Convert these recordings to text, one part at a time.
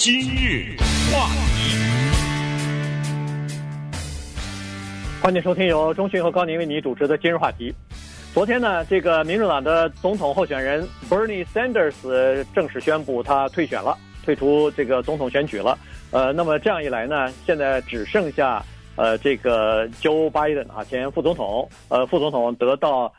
今日话题，欢迎收听由中讯和高宁为你主持的今日话题。昨天呢，这个民主党的总统候选人 Bernie Sanders 正式宣布他退选了，退出这个总统选举了。呃，那么这样一来呢，现在只剩下呃这个 Joe Biden 啊，前副总统，呃副总统得到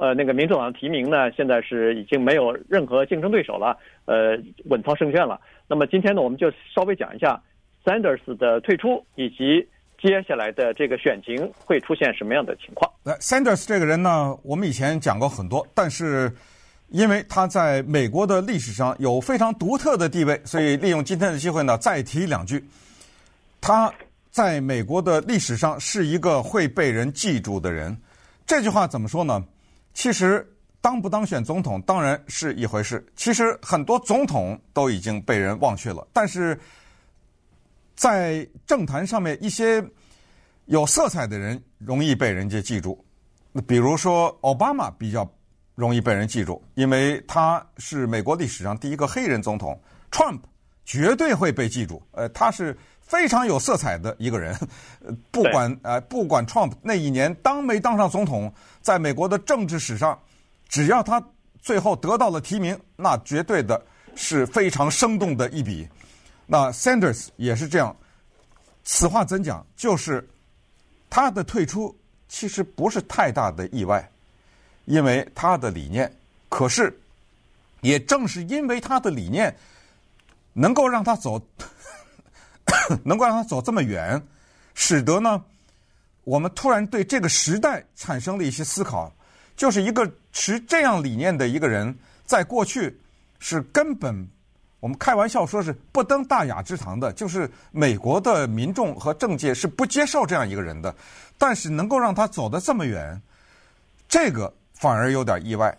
呃那个民主党的提名呢，现在是已经没有任何竞争对手了，呃稳操胜券了。那么今天呢，我们就稍微讲一下 Sanders 的退出，以及接下来的这个选情会出现什么样的情况。那 Sanders 这个人呢，我们以前讲过很多，但是因为他在美国的历史上有非常独特的地位，所以利用今天的机会呢，再提两句。他在美国的历史上是一个会被人记住的人。这句话怎么说呢？其实。当不当选总统当然是一回事，其实很多总统都已经被人忘却了。但是在政坛上面，一些有色彩的人容易被人家记住。比如说奥巴马比较容易被人记住，因为他是美国历史上第一个黑人总统。Trump 绝对会被记住，呃，他是非常有色彩的一个人。不管呃，不管 Trump 那一年当没当上总统，在美国的政治史上。只要他最后得到了提名，那绝对的是非常生动的一笔。那 Sanders 也是这样。此话怎讲？就是他的退出其实不是太大的意外，因为他的理念。可是，也正是因为他的理念，能够让他走，能够让他走这么远，使得呢，我们突然对这个时代产生了一些思考。就是一个持这样理念的一个人，在过去是根本我们开玩笑说是不登大雅之堂的，就是美国的民众和政界是不接受这样一个人的。但是能够让他走得这么远，这个反而有点意外。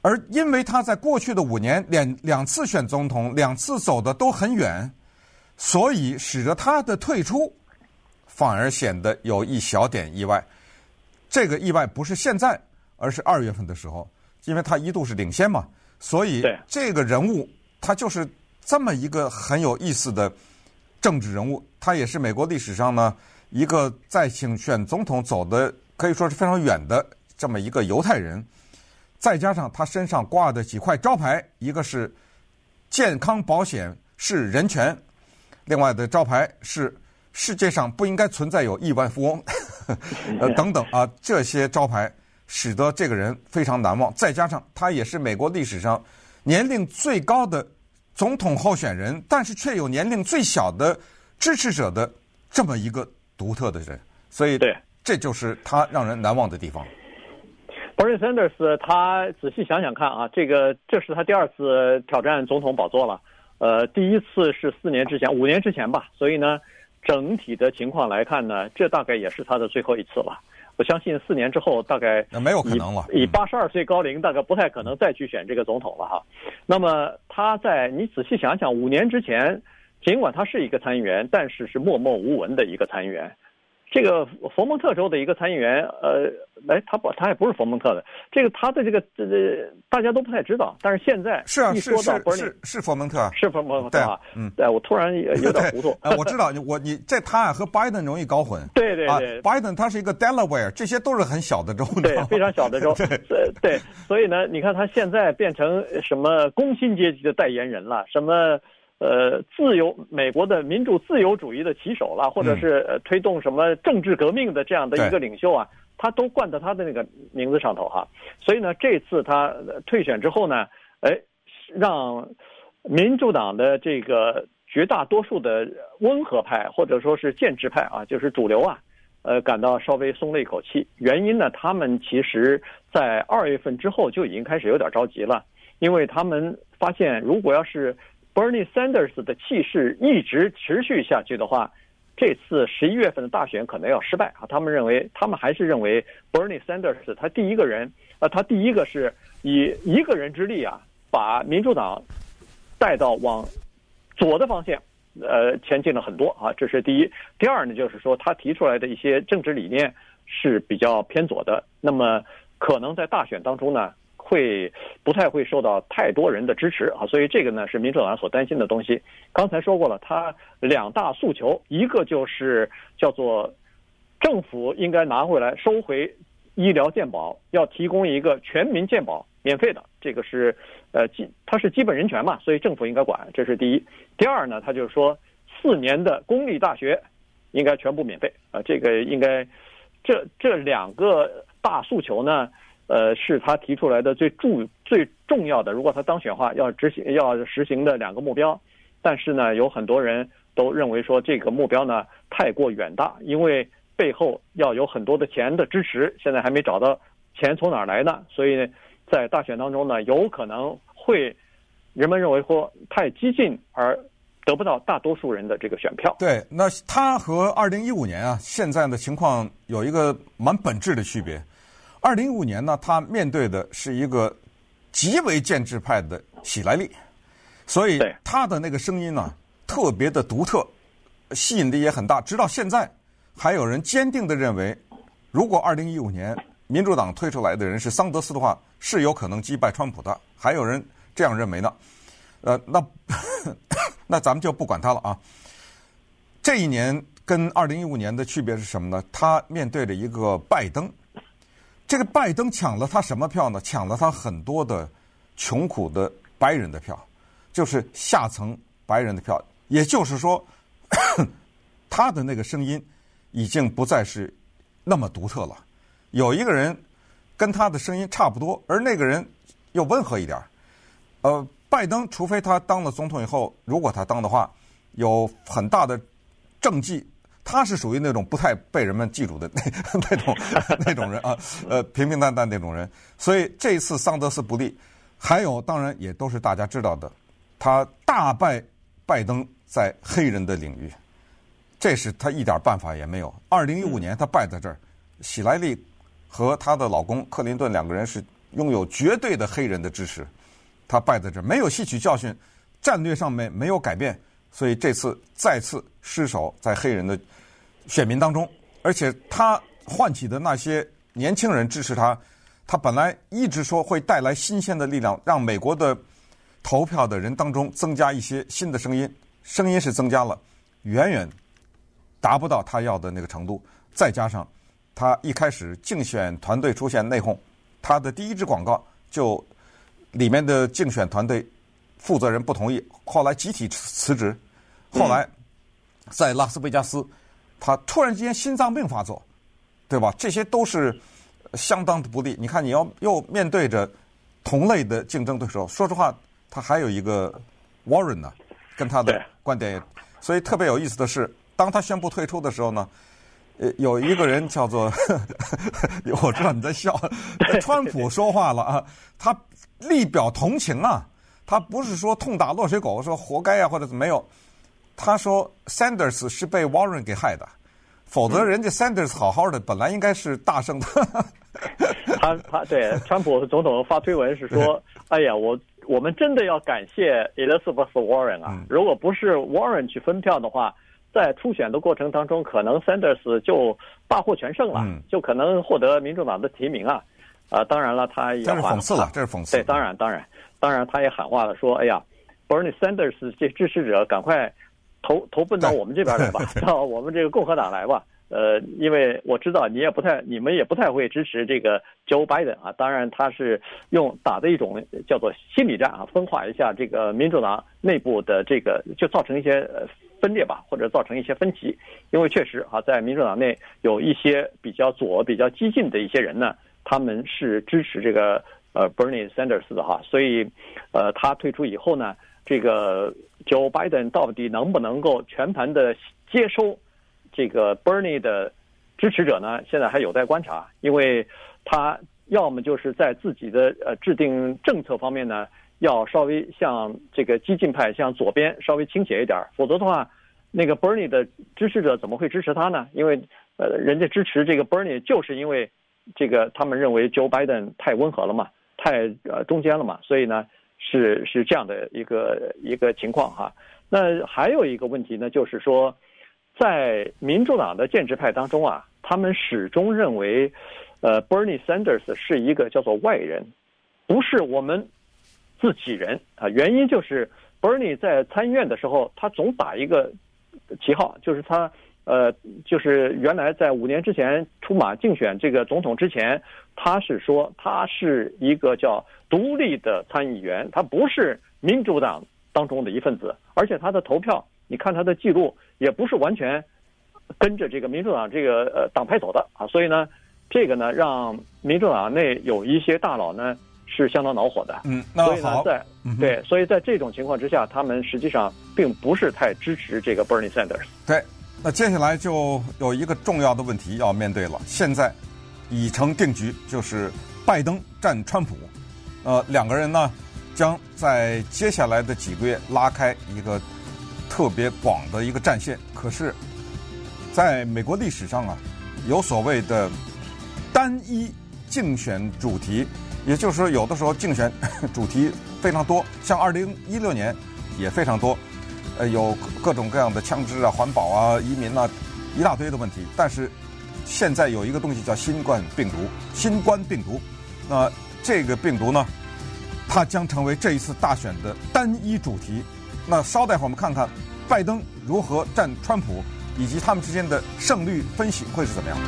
而因为他在过去的五年两两次选总统，两次走的都很远，所以使得他的退出反而显得有一小点意外。这个意外不是现在。而是二月份的时候，因为他一度是领先嘛，所以这个人物他就是这么一个很有意思的政治人物。他也是美国历史上呢一个在竞选总统走的可以说是非常远的这么一个犹太人。再加上他身上挂的几块招牌，一个是健康保险是人权，另外的招牌是世界上不应该存在有亿万富翁，呃等等啊这些招牌。使得这个人非常难忘，再加上他也是美国历史上年龄最高的总统候选人，但是却有年龄最小的支持者的这么一个独特的人，所以这就是他让人难忘的地方。Bernie Sanders，他仔细想想看啊，这个这是他第二次挑战总统宝座了，呃，第一次是四年之前，五年之前吧，所以呢，整体的情况来看呢，这大概也是他的最后一次了。我相信四年之后，大概没有可能了。以八十二岁高龄，大概不太可能再去选这个总统了哈。那么他在你仔细想想，五年之前，尽管他是一个参议员，但是是默默无闻的一个参议员。这个佛蒙特州的一个参议员，呃，哎，他不，他也不是佛蒙特的。这个他的这个这这大家都不太知道。但是现在是啊，是是是是佛蒙特，是佛蒙特啊。嗯，对，我突然有点糊涂。啊，我知道，我你这他啊和拜登容易搞混。对对对，拜登他是一个 Delaware，这些都是很小的州。对，非常小的州。对对，所以呢，你看他现在变成什么工薪阶级的代言人了，什么。呃，自由美国的民主自由主义的旗手了，或者是呃推动什么政治革命的这样的一个领袖啊，他都冠到他的那个名字上头哈。所以呢，这次他退选之后呢，哎，让民主党的这个绝大多数的温和派或者说是建制派啊，就是主流啊，呃，感到稍微松了一口气。原因呢，他们其实在二月份之后就已经开始有点着急了，因为他们发现如果要是 Bernie Sanders 的气势一直持续下去的话，这次十一月份的大选可能要失败啊！他们认为，他们还是认为 Bernie Sanders 他第一个人，呃，他第一个是以一个人之力啊，把民主党带到往左的方向，呃，前进了很多啊！这是第一。第二呢，就是说他提出来的一些政治理念是比较偏左的，那么可能在大选当中呢，会不太会受到太多人的支持啊，所以这个呢是民主党所担心的东西。刚才说过了，他两大诉求，一个就是叫做政府应该拿回来收回医疗健保，要提供一个全民健保，免费的，这个是呃基它是基本人权嘛，所以政府应该管，这是第一。第二呢，他就是说四年的公立大学应该全部免费啊，这个应该这这两个大诉求呢。呃，是他提出来的最重最重要的。如果他当选的话，要执行要实行的两个目标。但是呢，有很多人都认为说这个目标呢太过远大，因为背后要有很多的钱的支持，现在还没找到钱从哪儿来呢。所以在大选当中呢，有可能会人们认为说太激进而得不到大多数人的这个选票。对，那他和二零一五年啊现在的情况有一个蛮本质的区别。二零一五年呢，他面对的是一个极为建制派的喜来利，所以他的那个声音呢特别的独特，吸引力也很大。直到现在，还有人坚定的认为，如果二零一五年民主党推出来的人是桑德斯的话，是有可能击败川普的。还有人这样认为呢。呃，那 那咱们就不管他了啊。这一年跟二零一五年的区别是什么呢？他面对着一个拜登。这个拜登抢了他什么票呢？抢了他很多的穷苦的白人的票，就是下层白人的票。也就是说，他的那个声音已经不再是那么独特了。有一个人跟他的声音差不多，而那个人又温和一点。呃，拜登，除非他当了总统以后，如果他当的话，有很大的政绩。他是属于那种不太被人们记住的那 那种 那种人啊，呃，平平淡淡那种人。所以这次桑德斯不利，还有当然也都是大家知道的，他大败拜登在黑人的领域，这是他一点办法也没有。二零一五年他败在这儿，喜来利和她的老公克林顿两个人是拥有绝对的黑人的支持，他败在这儿没有吸取教训，战略上面没有改变。所以这次再次失守在黑人的选民当中，而且他唤起的那些年轻人支持他，他本来一直说会带来新鲜的力量，让美国的投票的人当中增加一些新的声音，声音是增加了，远远达不到他要的那个程度。再加上他一开始竞选团队出现内讧，他的第一支广告就里面的竞选团队。负责人不同意，后来集体辞职。后来在拉斯维加斯，他突然之间心脏病发作，对吧？这些都是相当的不利。你看，你要又面对着同类的竞争对手，说实话，他还有一个 Warren 呢，跟他的观点。所以特别有意思的是，当他宣布退出的时候呢，呃，有一个人叫做，我知道你在笑，川普说话了啊，他力表同情啊。他不是说痛打落水狗，说活该呀、啊，或者是没有。他说 Sanders 是被 Warren 给害的，否则人家 Sanders 好好的，本来应该是大胜的。他他对川普总统发推文是说：“哎呀，我我们真的要感谢 Elizabeth Warren 啊！如果不是 Warren 去分票的话，在初选的过程当中，可能 Sanders 就大获全胜了，就可能获得民主党的提名啊！啊，当然了，他也这是讽刺了，这是讽刺。对，当然当然。”当然，他也喊话了，说：“哎呀，Bernie Sanders 这支持者，赶快投投奔到我们这边来吧，到我们这个共和党来吧。呃，因为我知道你也不太，你们也不太会支持这个 Joe Biden 啊。当然，他是用打的一种叫做心理战啊，分化一下这个民主党内部的这个，就造成一些分裂吧，或者造成一些分歧。因为确实啊，在民主党内有一些比较左、比较激进的一些人呢，他们是支持这个。”呃，Bernie Sanders 的哈，所以，呃，他退出以后呢，这个 Joe Biden 到底能不能够全盘的接收这个 Bernie 的支持者呢？现在还有待观察，因为他要么就是在自己的呃制定政策方面呢，要稍微向这个激进派、向左边稍微倾斜一点，否则的话，那个 Bernie 的支持者怎么会支持他呢？因为呃，人家支持这个 Bernie 就是因为这个他们认为 Joe Biden 太温和了嘛。太呃中间了嘛，所以呢是是这样的一个一个情况哈。那还有一个问题呢，就是说，在民主党的建制派当中啊，他们始终认为，呃，Bernie Sanders 是一个叫做外人，不是我们自己人啊。原因就是 Bernie 在参议院的时候，他总打一个旗号，就是他呃，就是原来在五年之前出马竞选这个总统之前，他是说他是一个叫独立的参议员，他不是民主党当中的一份子，而且他的投票，你看他的记录也不是完全跟着这个民主党这个呃党派走的啊，所以呢，这个呢让民主党内有一些大佬呢是相当恼火的。嗯，那所以呢，在对，所以在这种情况之下，他们实际上并不是太支持这个 Bernie Sanders。对，那接下来就有一个重要的问题要面对了，现在已成定局，就是拜登战川普。呃，两个人呢，将在接下来的几个月拉开一个特别广的一个战线。可是，在美国历史上啊，有所谓的单一竞选主题，也就是说，有的时候竞选 主题非常多，像二零一六年也非常多，呃，有各种各样的枪支啊、环保啊、移民啊，一大堆的问题。但是现在有一个东西叫新冠病毒，新冠病毒，那。这个病毒呢，它将成为这一次大选的单一主题。那稍待会儿我们看看拜登如何战川普，以及他们之间的胜率分析会是怎么样。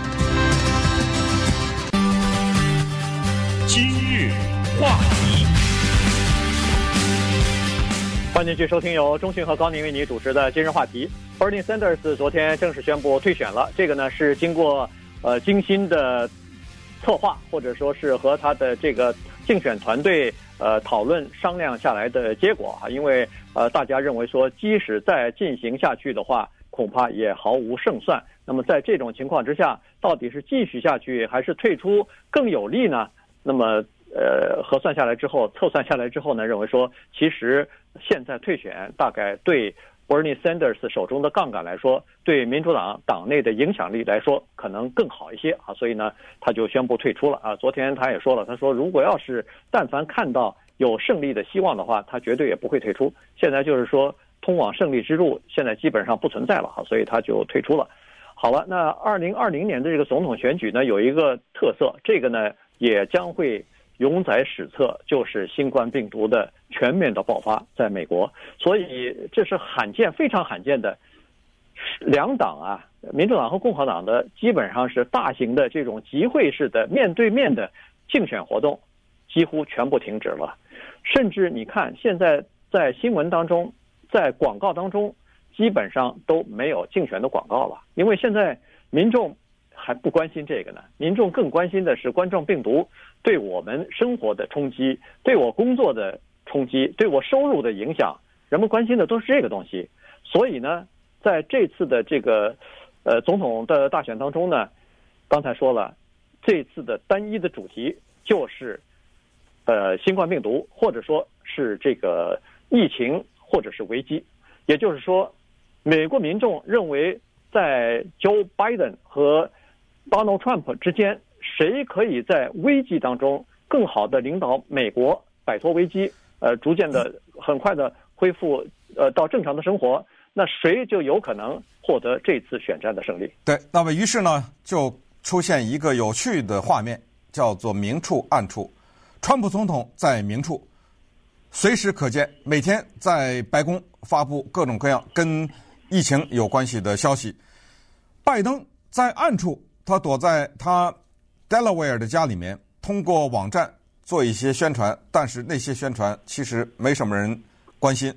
今日话题，欢迎继续收听由中讯和高宁为你主持的今日话题。Bernie Sanders 昨天正式宣布退选了，这个呢是经过呃精心的。策划或者说是和他的这个竞选团队呃讨论商量下来的结果啊，因为呃大家认为说，即使再进行下去的话，恐怕也毫无胜算。那么在这种情况之下，到底是继续下去还是退出更有利呢？那么呃核算下来之后，测算下来之后呢，认为说其实现在退选大概对。Bernie Sanders 手中的杠杆来说，对民主党党内的影响力来说，可能更好一些啊，所以呢，他就宣布退出了啊。昨天他也说了，他说如果要是但凡看到有胜利的希望的话，他绝对也不会退出。现在就是说，通往胜利之路现在基本上不存在了啊，所以他就退出了。好了，那二零二零年的这个总统选举呢，有一个特色，这个呢也将会。永载史册，就是新冠病毒的全面的爆发，在美国，所以这是罕见、非常罕见的两党啊，民主党和共和党的基本上是大型的这种集会式的面对面的竞选活动，几乎全部停止了。甚至你看，现在在新闻当中，在广告当中，基本上都没有竞选的广告了，因为现在民众。还不关心这个呢，民众更关心的是冠状病毒对我们生活的冲击，对我工作的冲击，对我收入的影响。人们关心的都是这个东西。所以呢，在这次的这个呃总统的大选当中呢，刚才说了，这次的单一的主题就是呃新冠病毒，或者说是这个疫情，或者是危机。也就是说，美国民众认为在 Joe Biden 和 Donald Trump 之间，谁可以在危机当中更好的领导美国摆脱危机，呃，逐渐的很快的恢复呃到正常的生活，那谁就有可能获得这次选战的胜利？对，那么于是呢，就出现一个有趣的画面，叫做明处暗处。川普总统在明处，随时可见，每天在白宫发布各种各样跟疫情有关系的消息。拜登在暗处。他躲在他 Delaware 的家里面，通过网站做一些宣传，但是那些宣传其实没什么人关心，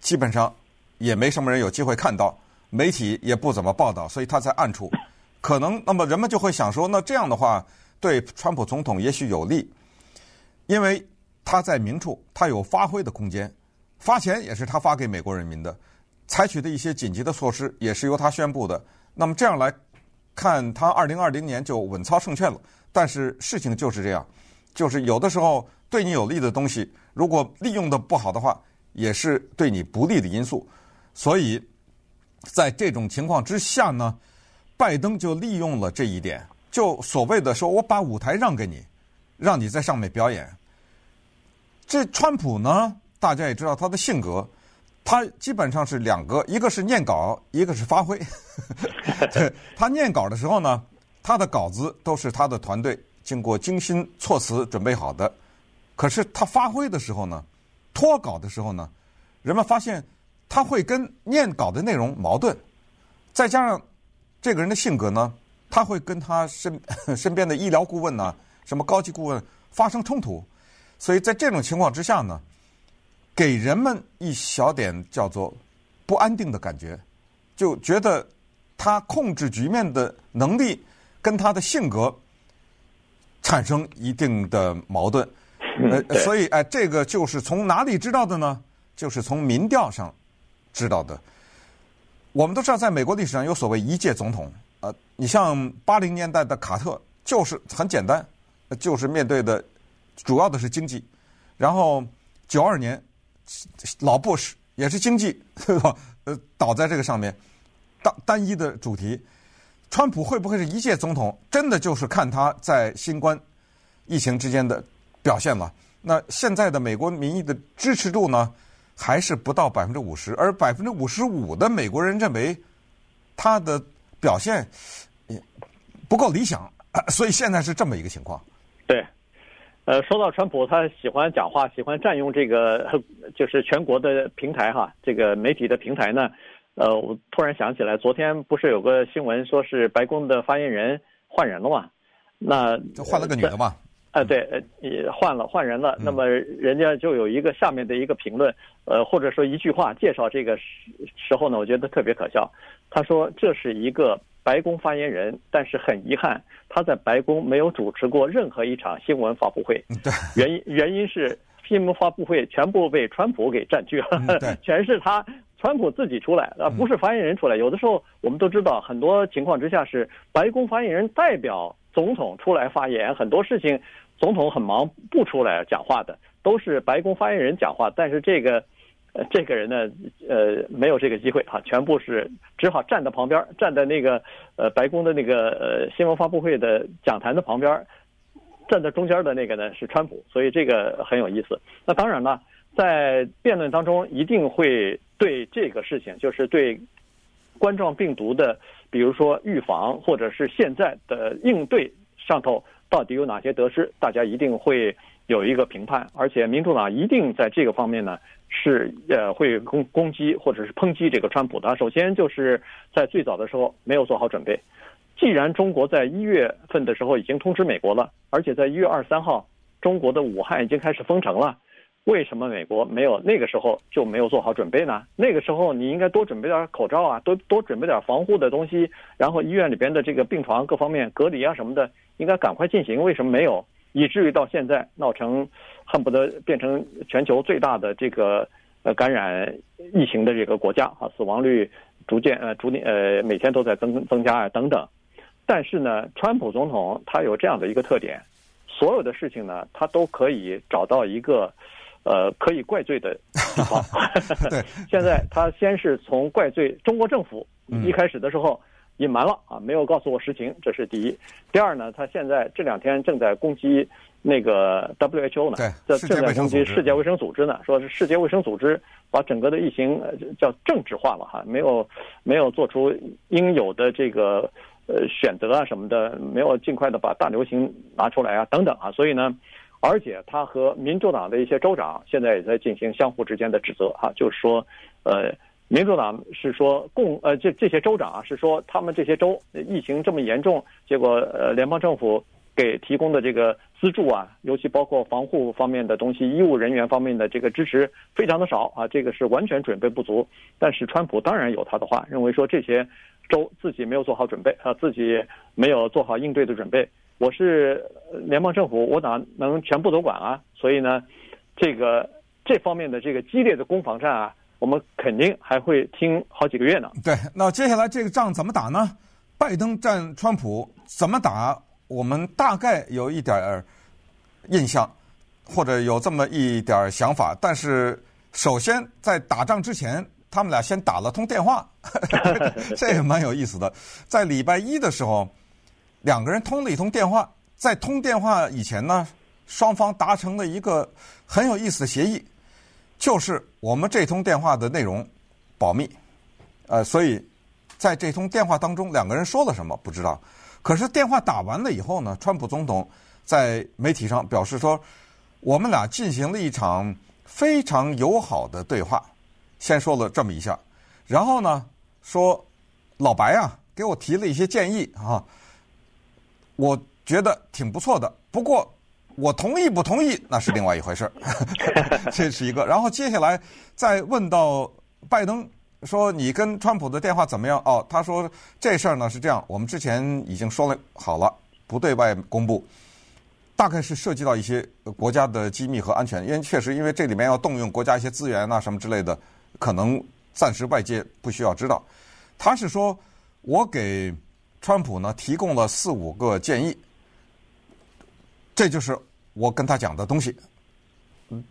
基本上也没什么人有机会看到，媒体也不怎么报道，所以他在暗处。可能那么人们就会想说，那这样的话对川普总统也许有利，因为他在明处，他有发挥的空间，发钱也是他发给美国人民的，采取的一些紧急的措施也是由他宣布的。那么这样来。看他二零二零年就稳操胜券了，但是事情就是这样，就是有的时候对你有利的东西，如果利用的不好的话，也是对你不利的因素。所以在这种情况之下呢，拜登就利用了这一点，就所谓的说我把舞台让给你，让你在上面表演。这川普呢，大家也知道他的性格。他基本上是两个，一个是念稿，一个是发挥。他念稿的时候呢，他的稿子都是他的团队经过精心措辞准备好的，可是他发挥的时候呢，脱稿的时候呢，人们发现他会跟念稿的内容矛盾，再加上这个人的性格呢，他会跟他身身边的医疗顾问呢、什么高级顾问发生冲突，所以在这种情况之下呢，给人们一小点叫做不安定的感觉，就觉得他控制局面的能力跟他的性格产生一定的矛盾。呃，所以哎，这个就是从哪里知道的呢？就是从民调上知道的。我们都知道，在美国历史上有所谓一届总统。呃，你像八零年代的卡特，就是很简单，就是面对的主要的是经济。然后九二年老布什也是经济，对吧？呃，倒在这个上面，单一的主题。川普会不会是一届总统？真的就是看他在新冠疫情之间的。表现了，那现在的美国民意的支持度呢，还是不到百分之五十，而百分之五十五的美国人认为他的表现不够理想，所以现在是这么一个情况。对，呃，说到川普，他喜欢讲话，喜欢占用这个 就是全国的平台哈，这个媒体的平台呢，呃，我突然想起来，昨天不是有个新闻说是白宫的发言人换人了吗？那就换了个女的嘛。啊，对，呃，也换了，换人了。那么人家就有一个下面的一个评论，呃，或者说一句话介绍这个时时候呢，我觉得特别可笑。他说这是一个白宫发言人，但是很遗憾，他在白宫没有主持过任何一场新闻发布会。对，原因原因是新闻发布会全部被川普给占据了，全是他川普自己出来，啊不是发言人出来。有的时候我们都知道，很多情况之下是白宫发言人代表。总统出来发言，很多事情，总统很忙不出来讲话的，都是白宫发言人讲话。但是这个，呃，这个人呢，呃，没有这个机会哈，全部是只好站在旁边，站在那个呃白宫的那个呃新闻发布会的讲坛的旁边，站在中间的那个呢是川普，所以这个很有意思。那当然了，在辩论当中一定会对这个事情，就是对冠状病毒的。比如说预防，或者是现在的应对上头到底有哪些得失，大家一定会有一个评判，而且民主党一定在这个方面呢是呃会攻攻击或者是抨击这个川普的。首先就是在最早的时候没有做好准备，既然中国在一月份的时候已经通知美国了，而且在一月二十三号中国的武汉已经开始封城了。为什么美国没有那个时候就没有做好准备呢？那个时候你应该多准备点口罩啊，多多准备点防护的东西，然后医院里边的这个病床各方面隔离啊什么的，应该赶快进行。为什么没有？以至于到现在闹成恨不得变成全球最大的这个呃感染疫情的这个国家啊，死亡率逐渐呃逐年呃每天都在增增加啊等等。但是呢，川普总统他有这样的一个特点，所有的事情呢，他都可以找到一个。呃，可以怪罪的 地方。对，现在他先是从怪罪中国政府，一开始的时候隐瞒了啊，没有告诉我实情，这是第一。第二呢，他现在这两天正在攻击那个 WHO 呢，对，正在攻击世界卫生组织呢，说是世界卫生组织把整个的疫情叫政治化了哈，没有没有做出应有的这个呃选择啊什么的，没有尽快的把大流行拿出来啊等等啊，所以呢。而且他和民主党的一些州长现在也在进行相互之间的指责哈，就是说，呃，民主党是说共呃这这些州长啊是说他们这些州疫情这么严重，结果呃联邦政府给提供的这个资助啊，尤其包括防护方面的东西、医务人员方面的这个支持非常的少啊，这个是完全准备不足。但是川普当然有他的话，认为说这些州自己没有做好准备啊，自己没有做好应对的准备。我是联邦政府，我哪能全部都管啊？所以呢，这个这方面的这个激烈的攻防战啊，我们肯定还会听好几个月呢。对，那接下来这个仗怎么打呢？拜登战川普怎么打？我们大概有一点儿印象，或者有这么一点儿想法。但是首先在打仗之前，他们俩先打了通电话，这也蛮有意思的。在礼拜一的时候。两个人通了一通电话，在通电话以前呢，双方达成了一个很有意思的协议，就是我们这通电话的内容保密，呃，所以在这通电话当中，两个人说了什么不知道。可是电话打完了以后呢，川普总统在媒体上表示说，我们俩进行了一场非常友好的对话，先说了这么一下，然后呢说老白啊给我提了一些建议啊，我觉得挺不错的，不过我同意不同意那是另外一回事儿，这是一个。然后接下来再问到拜登。说你跟川普的电话怎么样？哦，他说这事儿呢是这样，我们之前已经说了好了，不对外公布，大概是涉及到一些国家的机密和安全，因为确实因为这里面要动用国家一些资源啊什么之类的，可能暂时外界不需要知道。他是说我给川普呢提供了四五个建议，这就是我跟他讲的东西，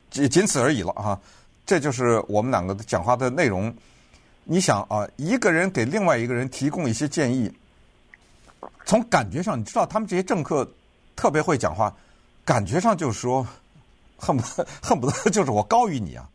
仅仅此而已了哈，这就是我们两个讲话的内容。你想啊，一个人给另外一个人提供一些建议，从感觉上，你知道他们这些政客特别会讲话，感觉上就是说，恨不得 恨不得就是我高于你啊，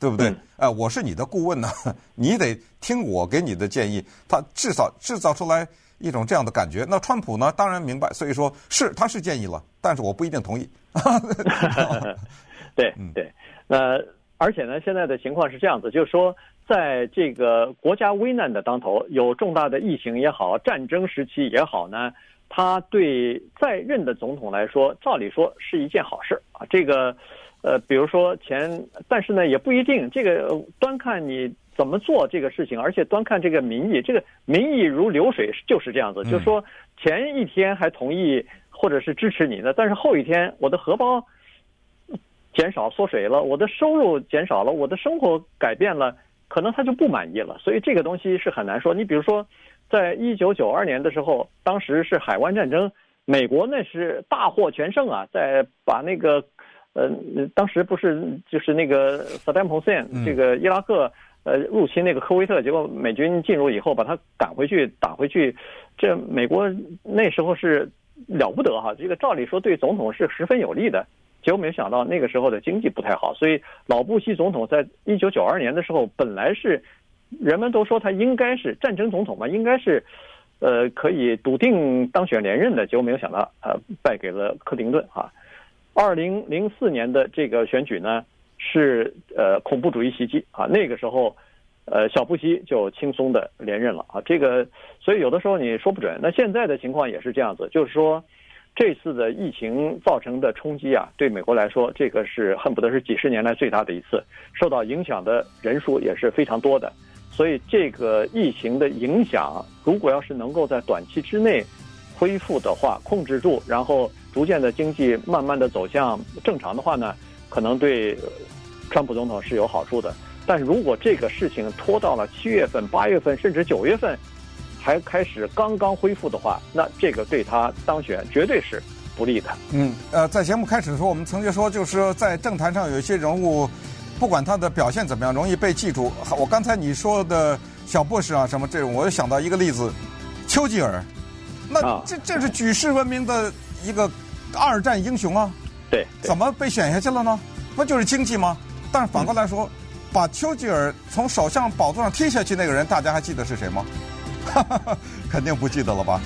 对不对？哎、嗯呃，我是你的顾问呢，你得听我给你的建议。他至少制造出来一种这样的感觉。那川普呢，当然明白，所以说是他是建议了，但是我不一定同意。对对，那而且呢，现在的情况是这样子，就是说。在这个国家危难的当头，有重大的疫情也好，战争时期也好呢，他对在任的总统来说，照理说是一件好事啊。这个，呃，比如说前，但是呢也不一定。这个端看你怎么做这个事情，而且端看这个民意。这个民意如流水，就是这样子。就是说前一天还同意或者是支持你的，但是后一天我的荷包减少缩水了，我的收入减少了，我的生活改变了。可能他就不满意了，所以这个东西是很难说。你比如说，在一九九二年的时候，当时是海湾战争，美国那是大获全胜啊，在把那个，呃，当时不是就是那个萨达姆侯赛因这个伊拉克呃入侵那个科威特，结果美军进入以后把他赶回去打回去，这美国那时候是了不得哈，这个照理说对总统是十分有利的。结果没有想到那个时候的经济不太好，所以老布希总统在一九九二年的时候，本来是人们都说他应该是战争总统嘛，应该是呃可以笃定当选连任的。结果没有想到，呃，败给了克林顿啊。二零零四年的这个选举呢，是呃恐怖主义袭击啊，那个时候呃小布希就轻松的连任了啊。这个所以有的时候你说不准。那现在的情况也是这样子，就是说。这次的疫情造成的冲击啊，对美国来说，这个是恨不得是几十年来最大的一次，受到影响的人数也是非常多的。所以，这个疫情的影响，如果要是能够在短期之内恢复的话，控制住，然后逐渐的经济慢慢的走向正常的话呢，可能对川普总统是有好处的。但如果这个事情拖到了七月份、八月份，甚至九月份，还开始刚刚恢复的话，那这个对他当选绝对是不利的。嗯，呃，在节目开始的时候，我们曾经说，就是在政坛上有一些人物，不管他的表现怎么样，容易被记住。我刚才你说的小布什啊，什么这种，我就想到一个例子，丘吉尔，那这这是举世闻名的一个二战英雄啊。对，怎么被选下去了呢？不就是经济吗？但是反过来说，嗯、把丘吉尔从首相宝座上踢下去那个人，大家还记得是谁吗？哈哈哈，肯定不记得了吧？